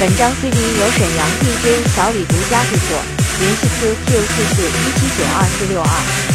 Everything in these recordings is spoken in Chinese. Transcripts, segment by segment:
本张 CD 由沈阳 DJ 小李独家制作，联系 QQ 四四一七九二四六二。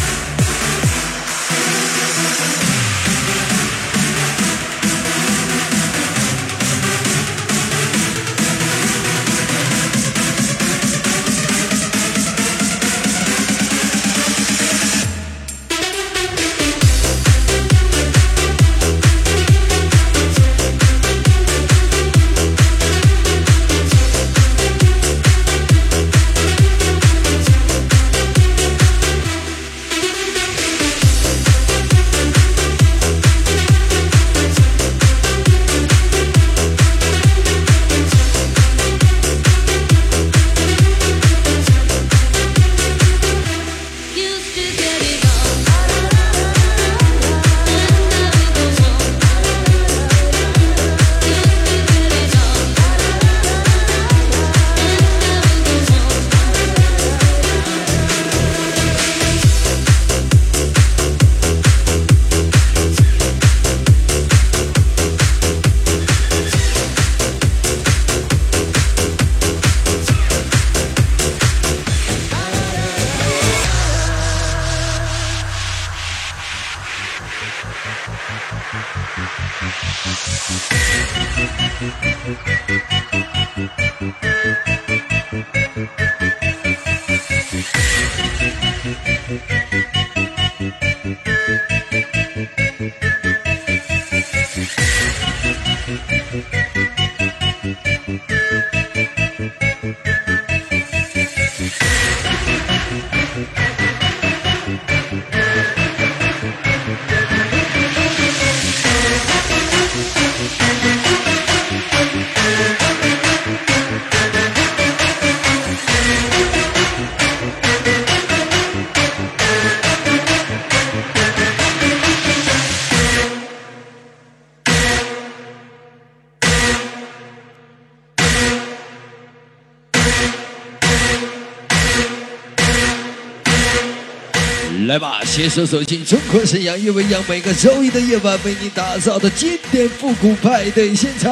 携手走进中国沈阳，夜未央，每个周一的夜晚为你打造的经典复古派对现场，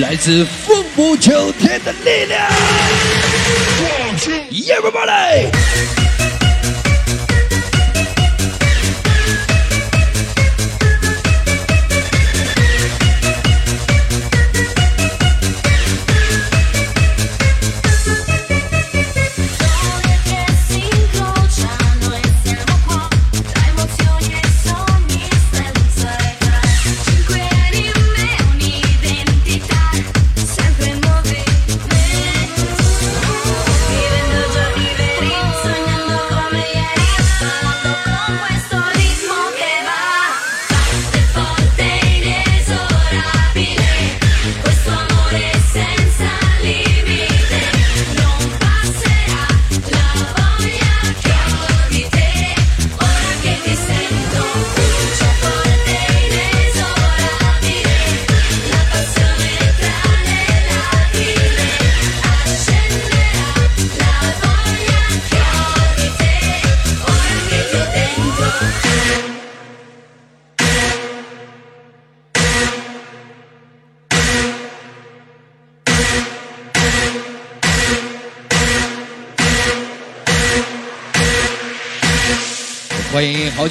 来自凤舞九天的力量，Everybody！好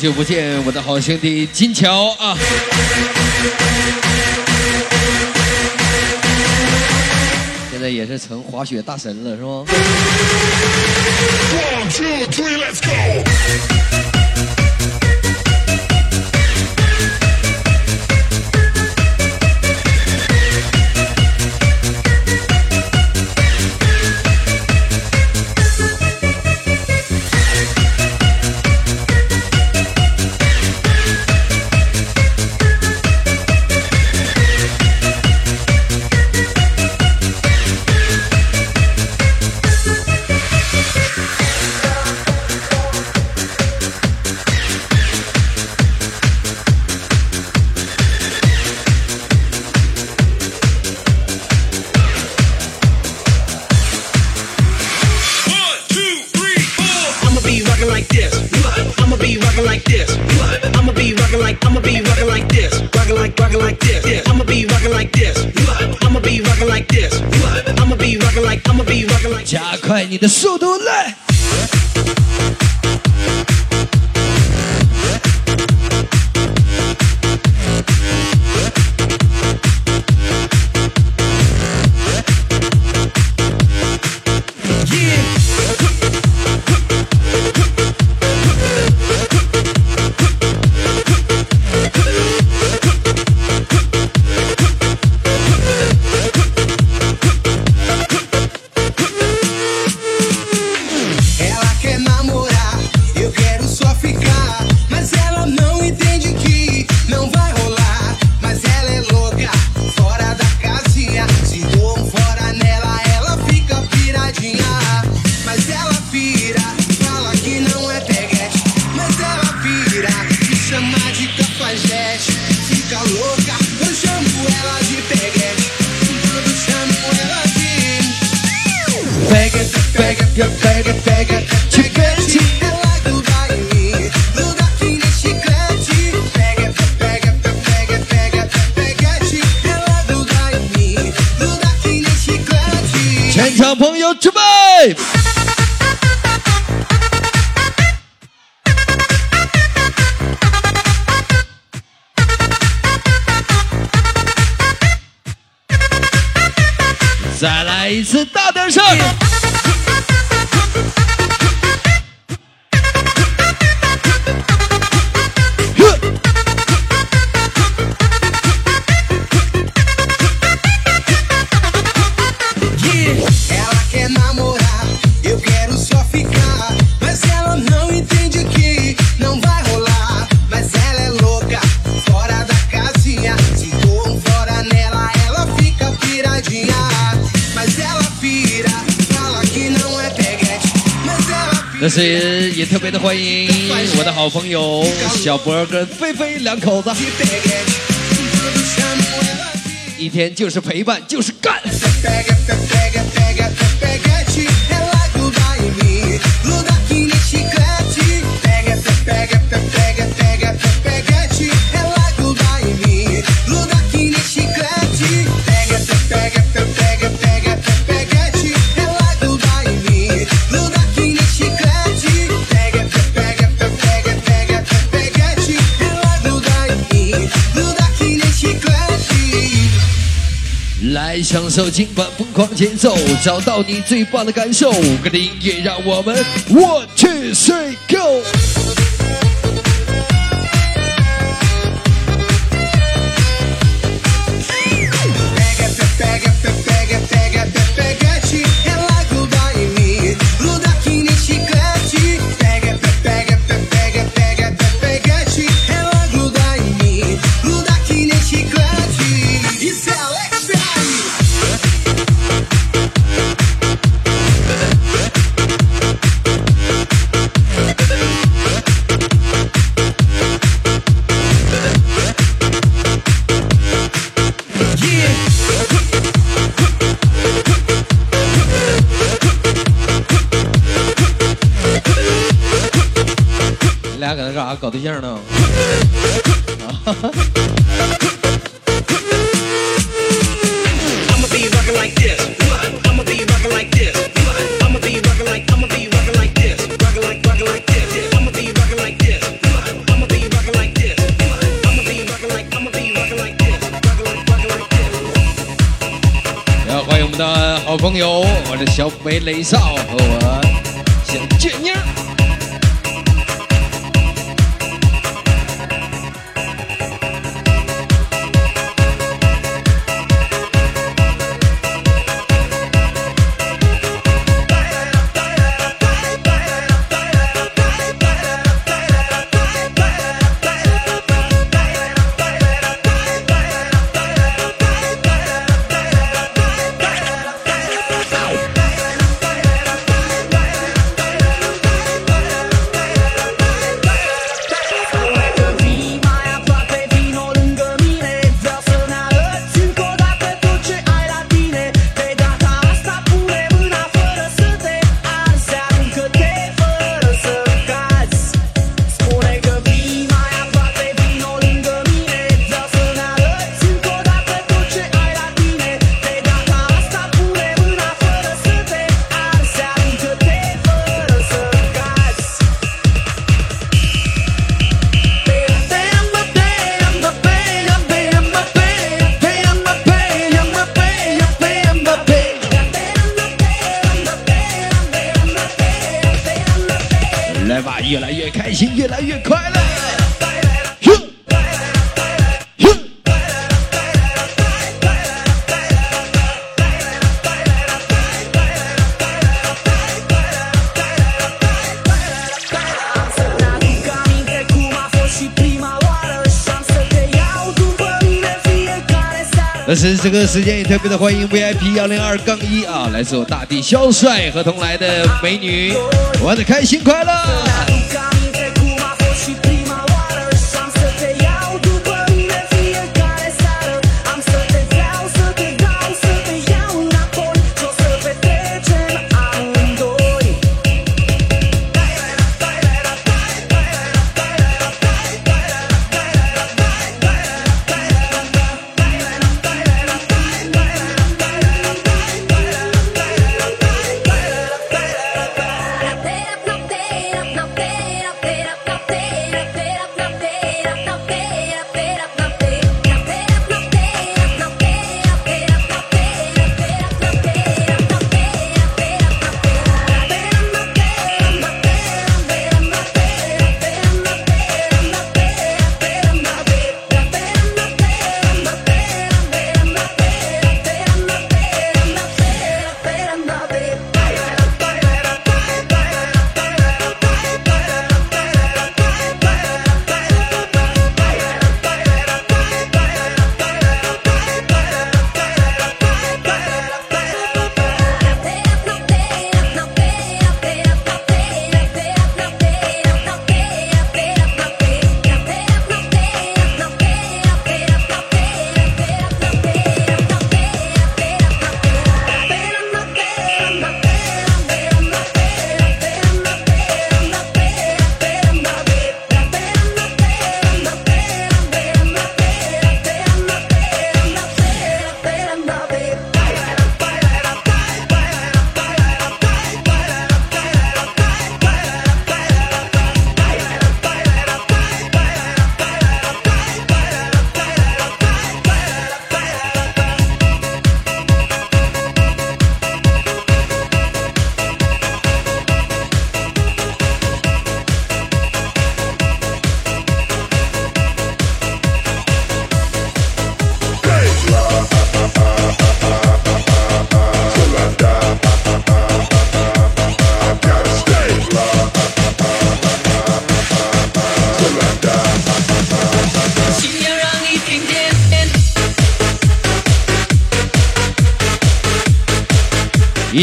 久不见，我的好兄弟金桥啊！现在也是成滑雪大神了，是吗？like 准备，再来一次，大点声。这是也特别的欢迎我的好朋友小博跟菲菲两口子，一天就是陪伴，就是干。享受今晚疯狂节奏，找到你最棒的感受，跟着音乐，让我们 one two three go。对象呢？要欢迎我们的好朋友，我的小北雷少和我时间也特别的欢迎 VIP 幺零二杠一啊，来自我大地肖帅和同来的美女，玩的开心快乐。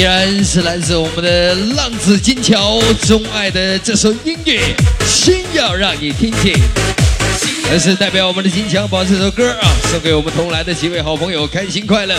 依然是来自我们的浪子金桥钟爱的这首音乐，心要让你听听。这是代表我们的金桥把这首歌啊送给我们同来的几位好朋友，开心快乐。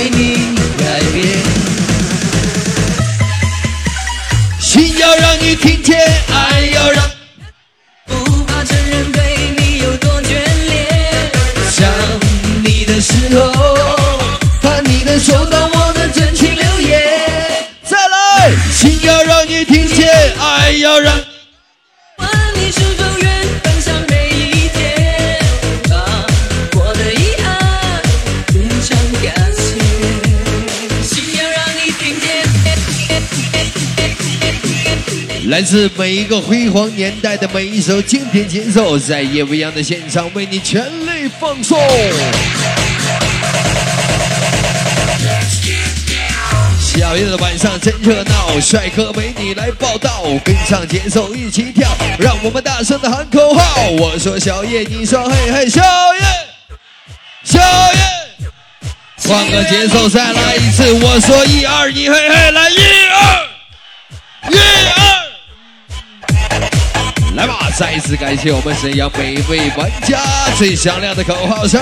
为你改变。心要让你听见，爱来自每一个辉煌年代的每一首经典节奏，在夜未央的现场为你全力放送。小夜的晚上真热闹，帅哥美女来报道，跟上节奏一起跳，让我们大声的喊口号。我说小叶，你说嘿嘿，小叶，小叶，换个节奏再来一次，我说一二，你嘿嘿，来一二，一二，再一次感谢我们沈阳每一位玩家最响亮的口号声，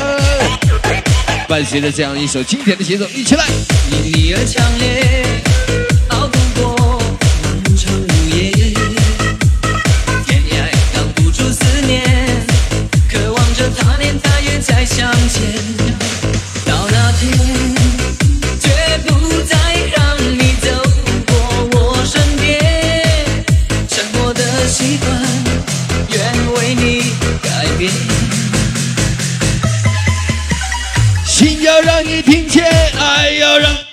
伴随着这样一首经典的节奏，一起来！因你而强烈，熬不过漫长午夜，天涯挡不住思念，渴望着他年他月再相见。心要让你听见，爱要让。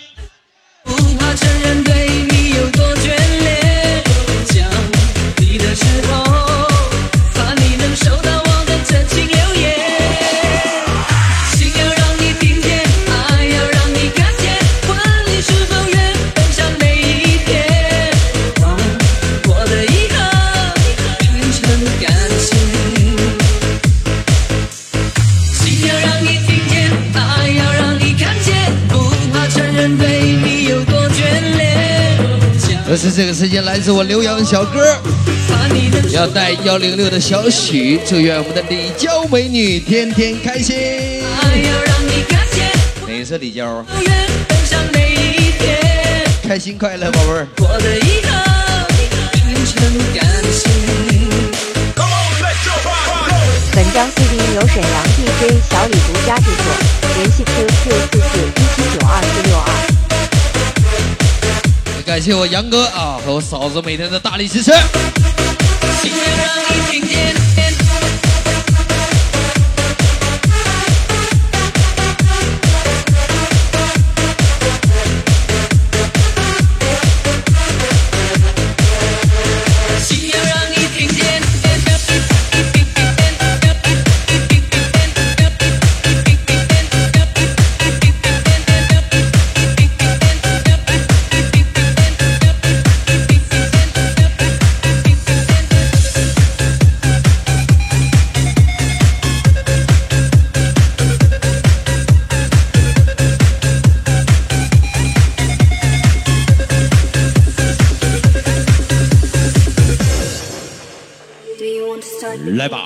自我刘洋小哥，怕你能要带幺零六的小许，祝愿我们的李娇美女天天开心。爱要让你看见，哪是李娇啊？不愿分享每一天，开心快乐，宝贝儿。我的遗憾变成感谢。本张 CD 由沈阳 DJ 小李独家制作，联系 QQ 四四一七九二四六二。感谢我杨哥啊和我嫂子每天的大力支持。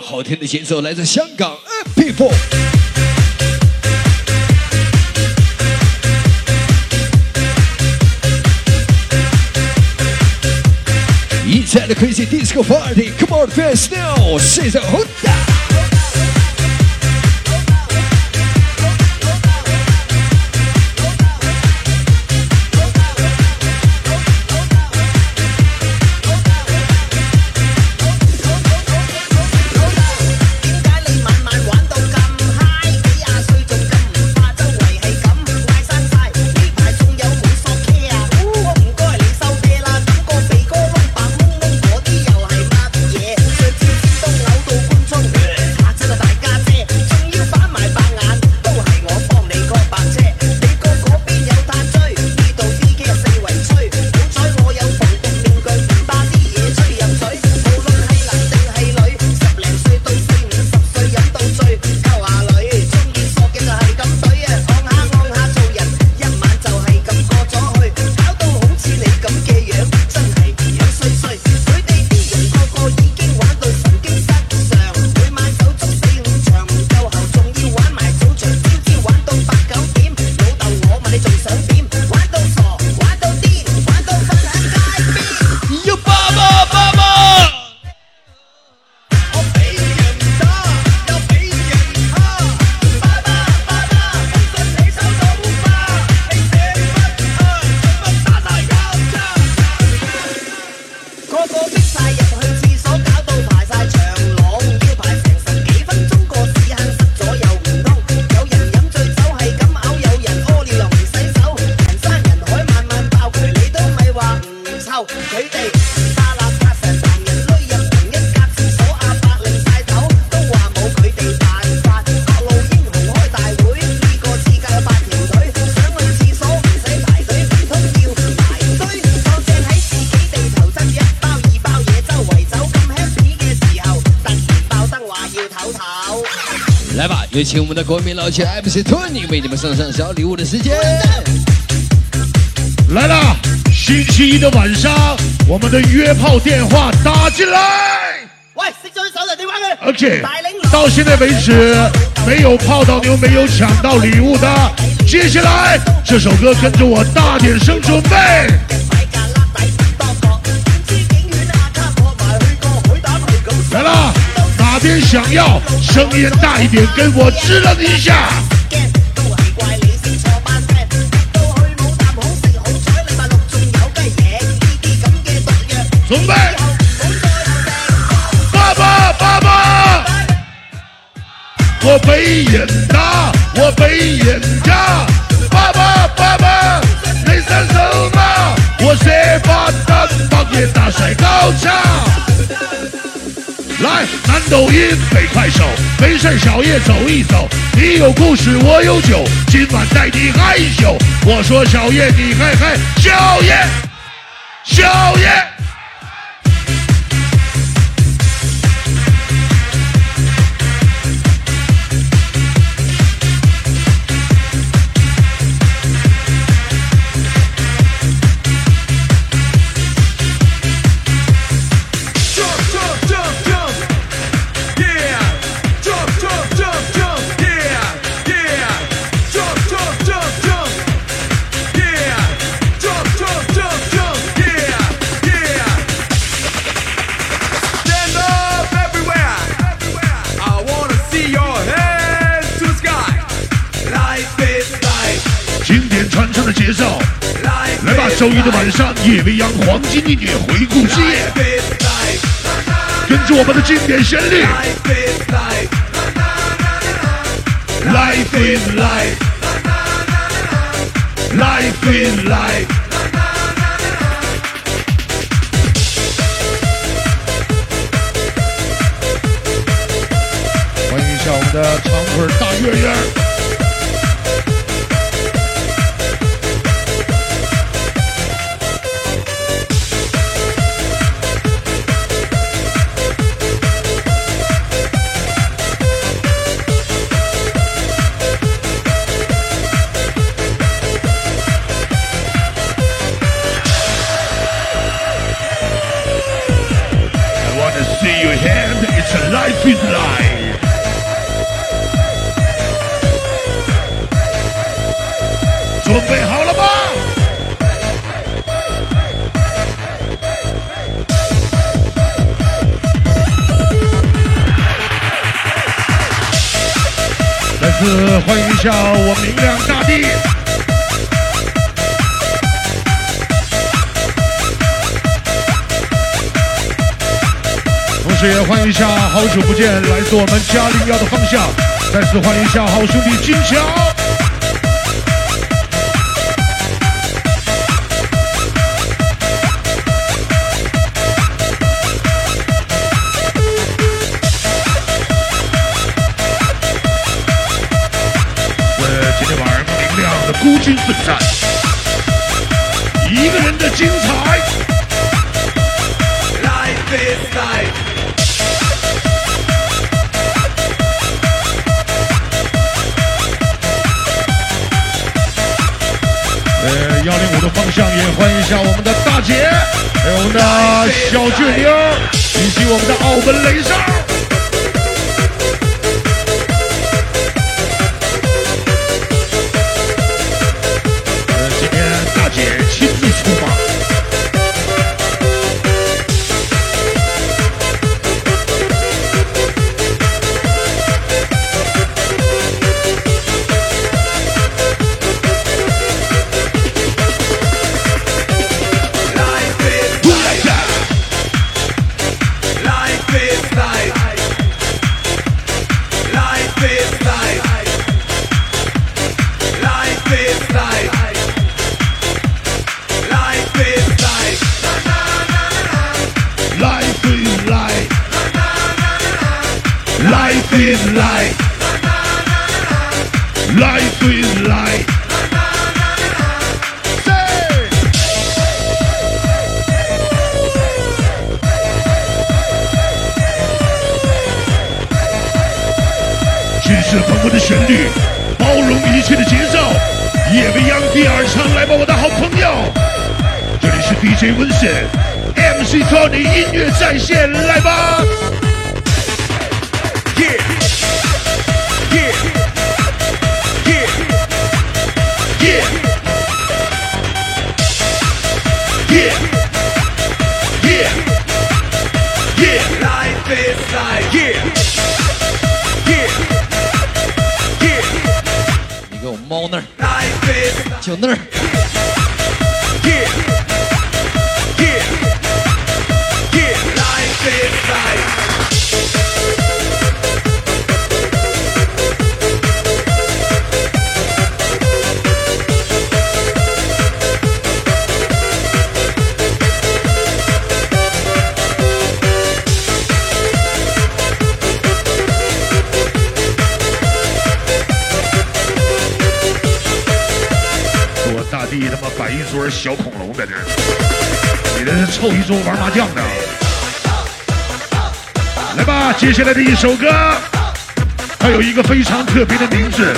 好听的节奏来自香港 People。Inside the crazy disco party, come on, fast now, say the Honda. 的国民老铁 MC Tony 为你们送上小礼物的时间。来了，星期一的晚上，我们的约炮电话打进来。喂，到现在为止，没有泡到妞，没有抢到礼物的，接下来这首歌跟着我大點聲準備。哪邊想要声音大一点，跟我支棱一下。准备，爸爸，爸爸，我被人打，我被人打，爸爸，爸爸，你伸手吗？我射發燈白夜大甩高潮。来，南抖音，北快手，没事小夜走一走。你有故事，我有酒，今晚带你嗨一宿。我说小夜，你嗨嗨，小夜，小夜。夜未央黄金音乐回顾之夜，跟着我们的经典旋律。Life is life, life is life。欢迎一下我们的长腿大月月。欢迎一下我明亮大地。同时也欢迎一下好久不见来自我们嘉陵幺的方向，再次欢迎一下好兄弟金强。亮的孤军奋战，一个人的精彩。呃，幺零五的方向也欢迎一下我们的大姐，还有我们的小倔妞，以及我们的澳门雷少。小猫那儿小那儿。小恐龙在这你这是凑一桌玩麻将呢来吧接下来的一首歌它有一个非常特别的名字。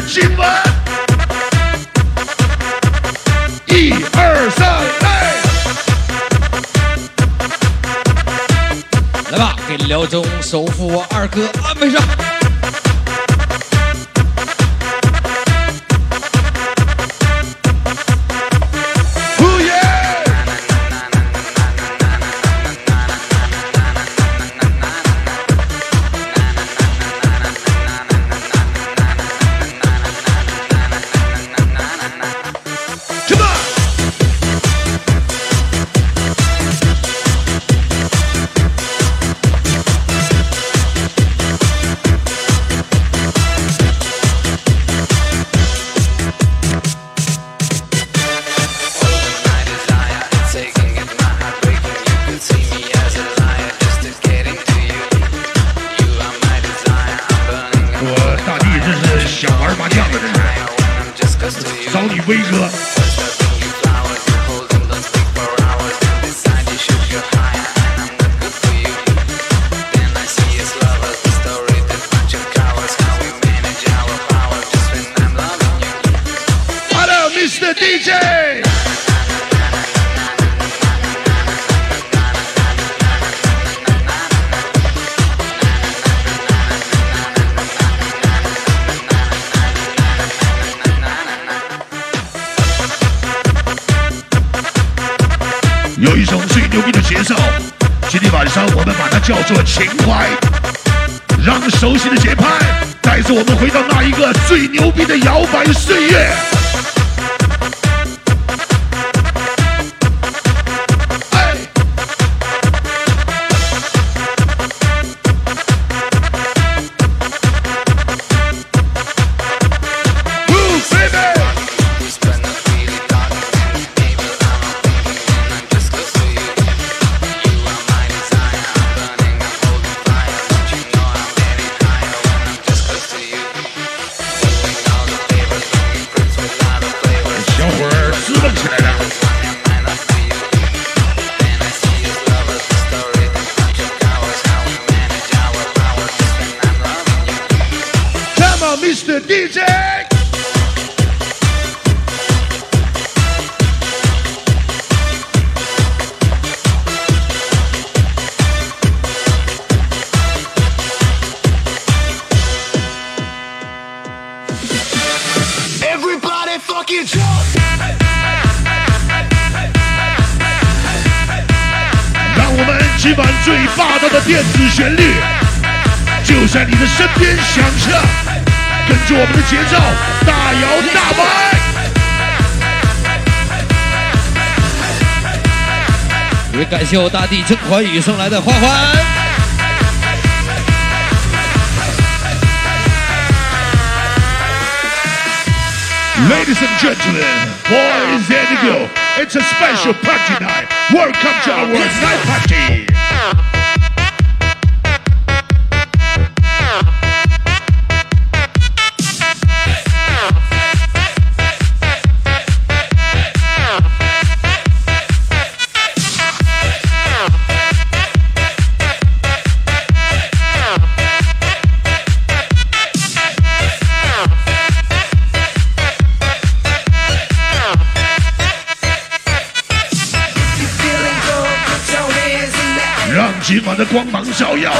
今晚一二三，来吧，给辽中首富我二哥安排上。谢大地甄嬛雨送来的欢欢。Ladies and gentlemen, boys and girls, it's a special party night. Welcome to our night party. 的光芒照耀，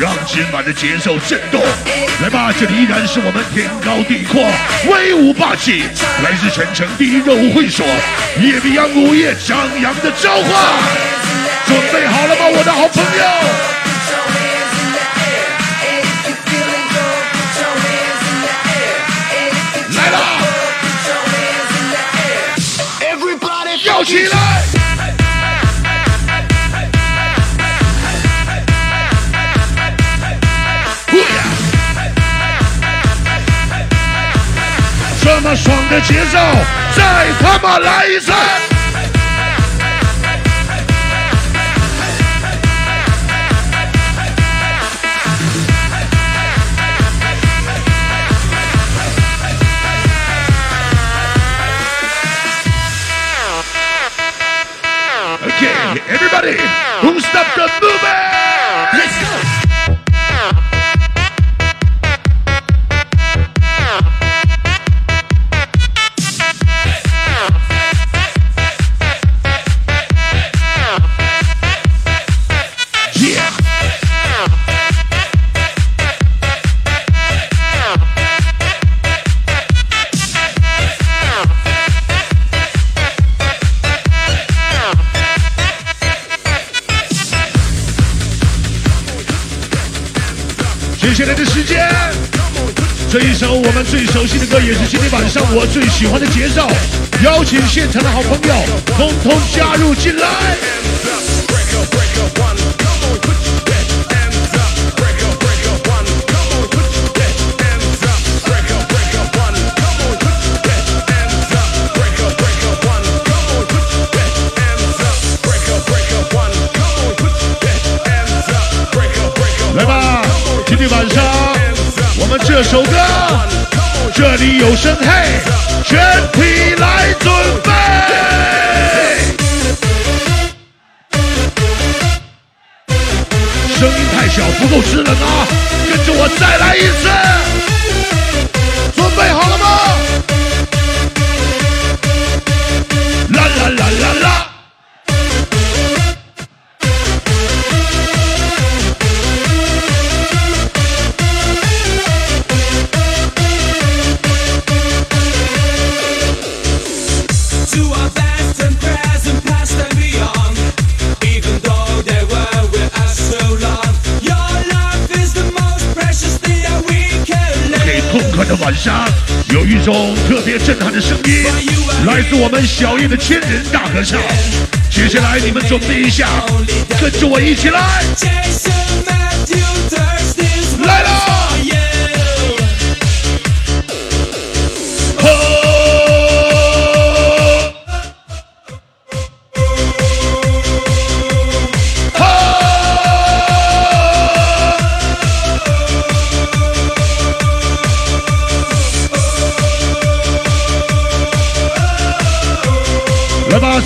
让今晚的节奏震动。来吧，这里依然是我们天高地阔、威武霸气，来自全城第一热舞会所夜比洋午夜张扬的召唤。准备好了吗，我的好朋友？来了，跳起来！爽的节奏，再他妈来一次！Okay, everybody, who stop the movement? Let's go. 这一首我们最熟悉的歌，也是今天晚上我最喜欢的节奏。邀请现场的好朋友，通通加入进来。首歌，这里有声嘿，全体天人大合唱。接下来你们准备一下，跟着我一起来，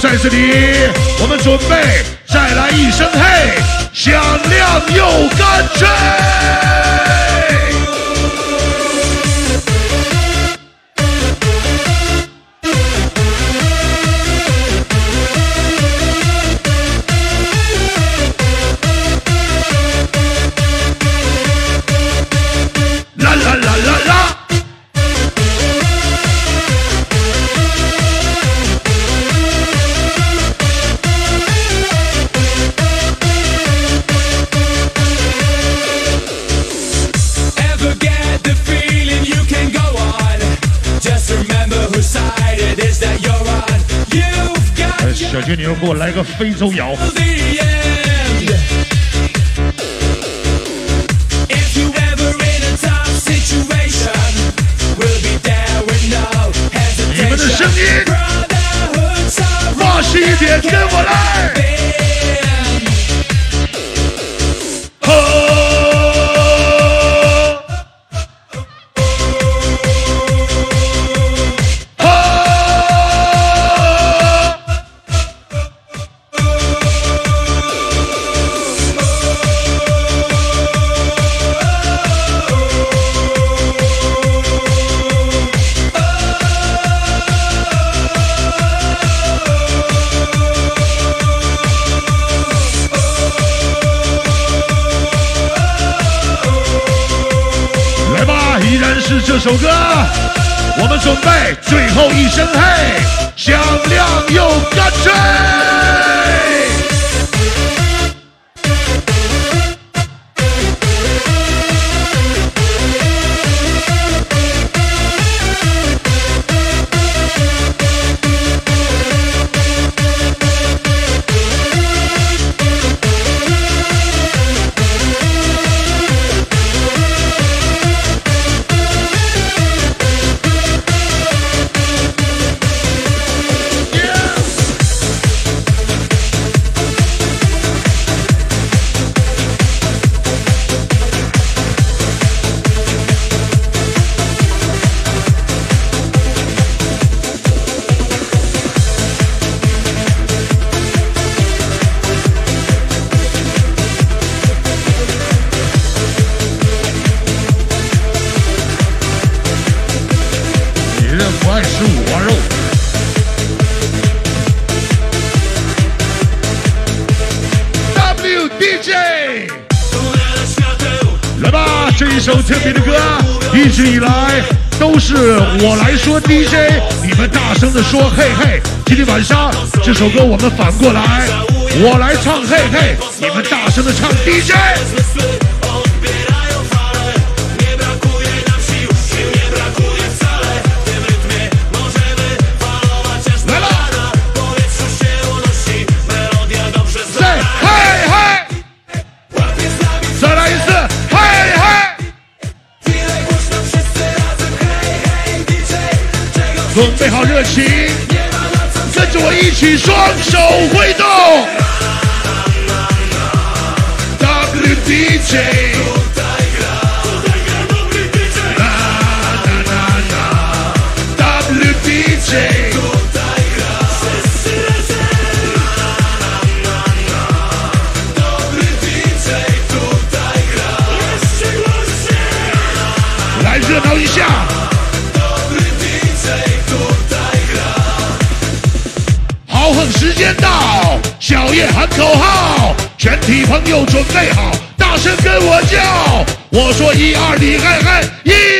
在这里，我们准备再来一声嘿，响亮又干脆。就你要给我来个非洲摇！你们的声音，放实一点，跟我来！准备最后一声嘿，这一首特别的歌，一直以来都是我来说 DJ，你们大声的说嘿嘿。今天晚上这首歌我们反过来，我来唱嘿嘿，你们大声的唱 DJ。准备好热情，跟着我一起双手挥动。WDJ，时间到，小叶喊口号，全体朋友准备好，大声跟我叫。我说一二，你嗨嗨，一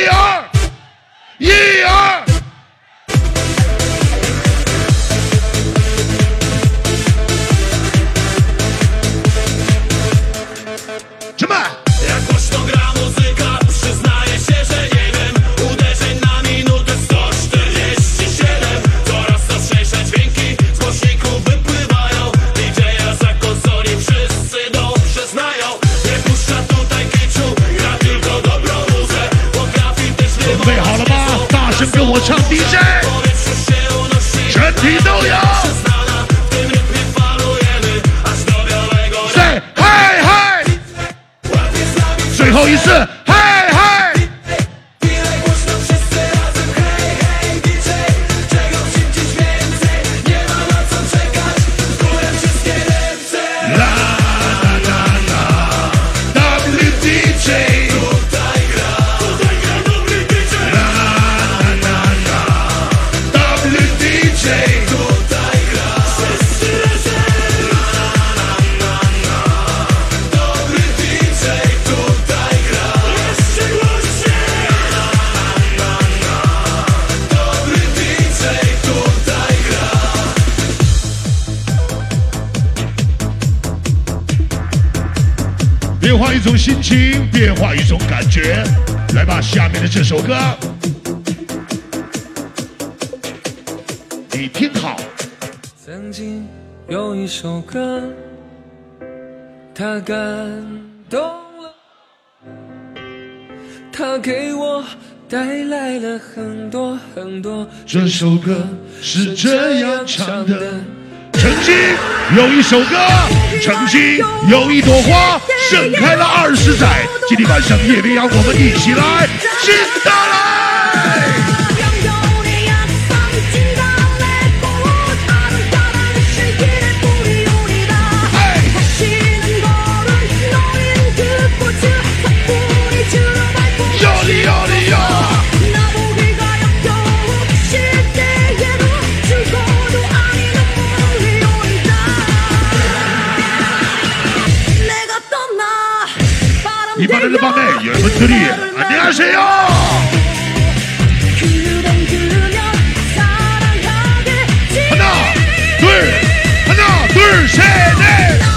我唱 DJ 全体都有，嘿嘿嘿，最后一次。一种心情变化一种感觉。来吧下面的这首歌。你听好。曾经有一首歌它感动了它给我带来了很多很多。这首歌是这样唱的。曾经有一首歌曾经有一朵花盛开了二十载今天晚上夜未央我们一起来尽到了 바르는 밤에 여러분들이 안녕하세요. 하나, 둘, 하나, 둘, 셋, 넷.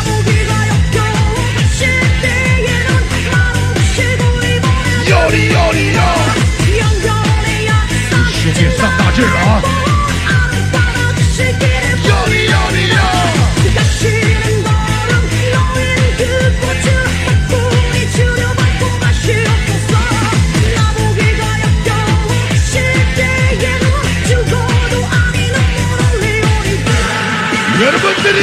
아들이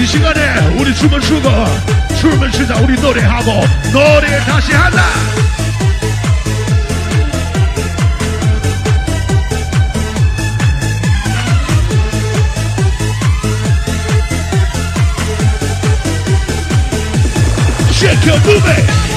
이 시간에 우리 춤을 추고 춤을 추자 우리 노래하고 노래 다시 하자 Shake your booty!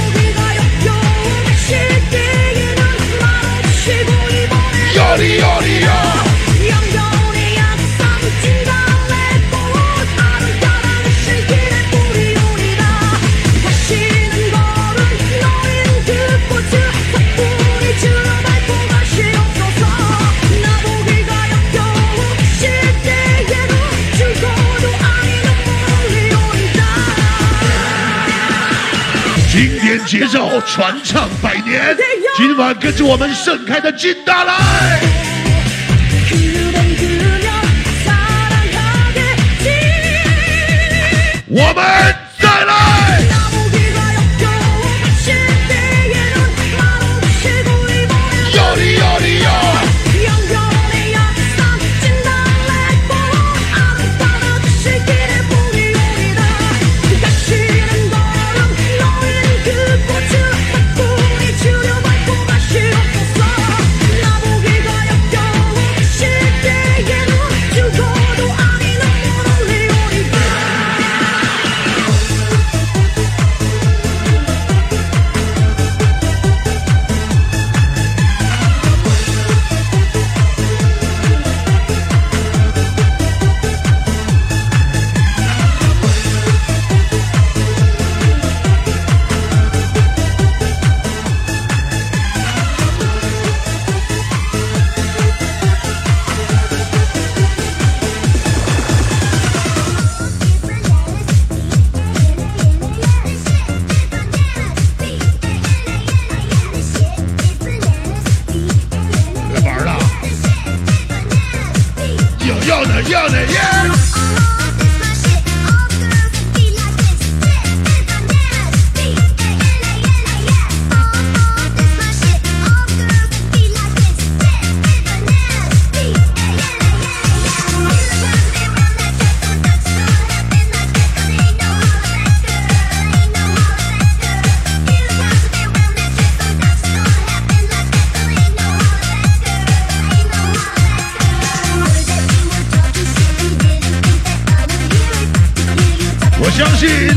传唱百年今晚跟着我们盛开的金达莱我们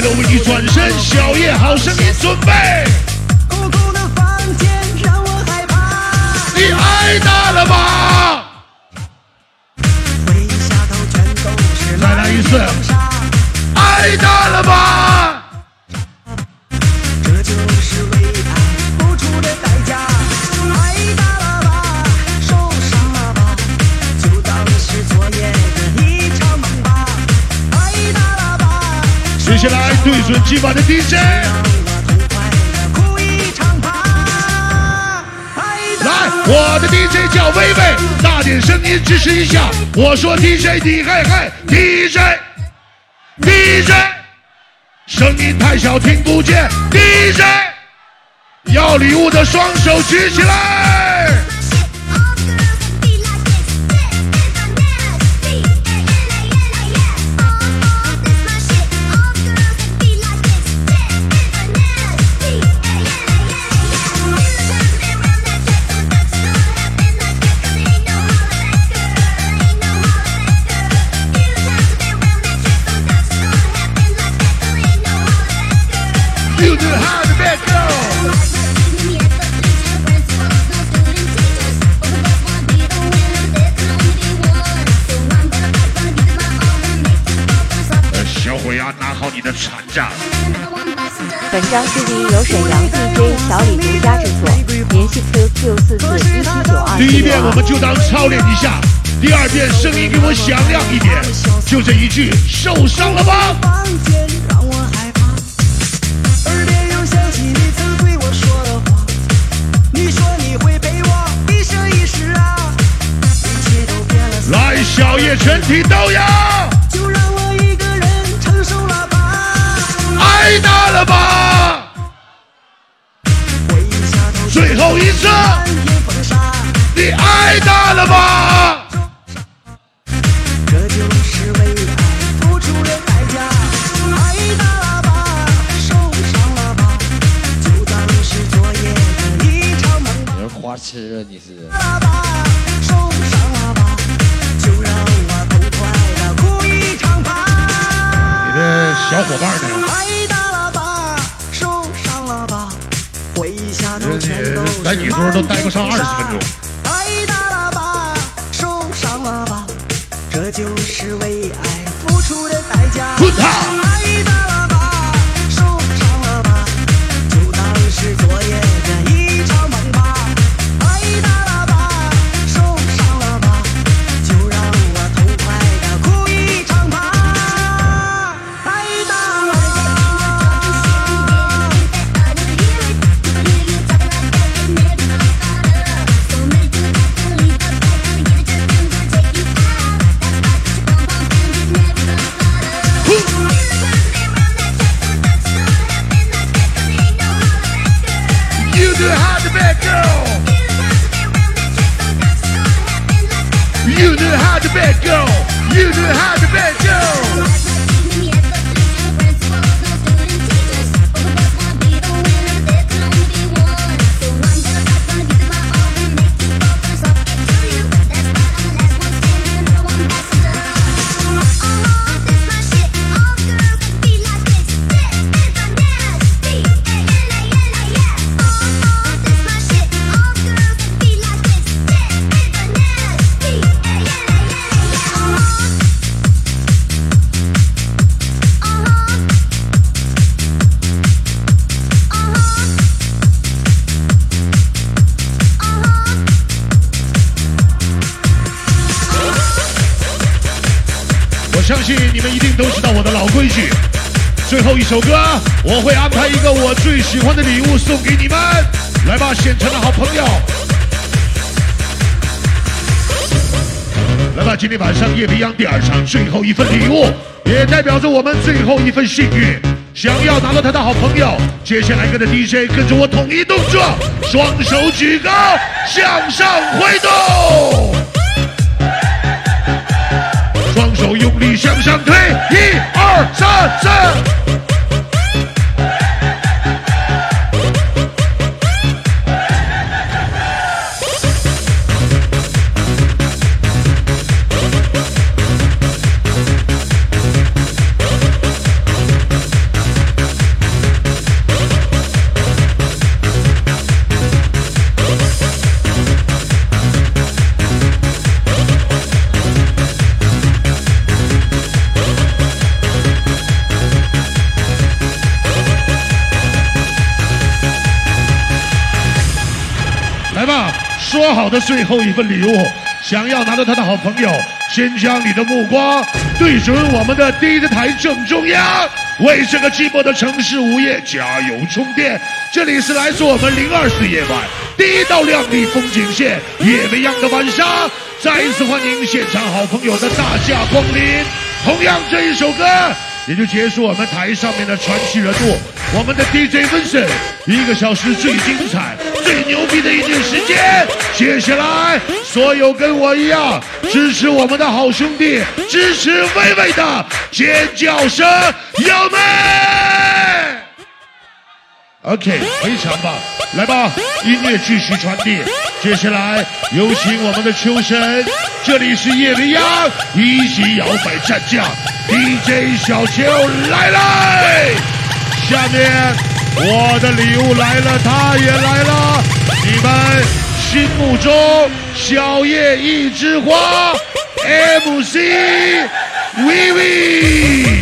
为了为你转身，小叶好，声音准备。空空的房间让我害怕，你挨打了吧？对准今晚的 DJ，来，我的 DJ 叫薇薇，大点声音支持一下。我说 DJ 你嗨嗨，DJ DJ，声音太小听不见，DJ 要礼物的双手举起来。第一遍我们。就当操练一下，第二遍声音给我响亮一点，就这一句，受伤了吧？房间让我害怕，耳你挨打了吧？这就是为爱付出的代价。爱大了吧，受伤了吧，就当是昨夜的一场梦吧。你是花痴啊？你是？了吧，受伤了吧，就让我痛快的哭一场吧。你的小伙伴呢？爱大了吧，受伤了吧，回一下头全都是来你桌都待不上20分钟。这就是为爱付出的代价。送给你们。来吧，现场的好朋友，来吧，今天晚上夜未央第二场最后一份礼物，也代表着我们最后一份幸运。想要拿到它的好朋友，接下来跟着 DJ 跟着我统一动作，双手举高，向上挥动。双手用力向上推，一二三四。说好的最后一份礼物，想要拿到他的好朋友，先将你的目光对准我们的第一台正中央，为这个寂寞的城市午夜加油充电。这里是来自我们零二四夜晚第一道亮丽风景线夜未央的晚上，再一次欢迎现场好朋友的大驾光临。同样这一首歌。也就结束我们台上面的传奇人物，我们的 DJ Vincent，一个小时最精彩、最牛逼的一段时间。接下来，所有跟我一样支持我们的好兄弟，支持薇薇的尖叫声，有没？OK，非常棒，来吧，音乐继续传递。接下来有请我们的秋神，这里是夜未央一级摇摆战将 DJ 小秋来了。下面我的礼物来了，他也来了，你们心目中小叶一枝花，MC Vivi。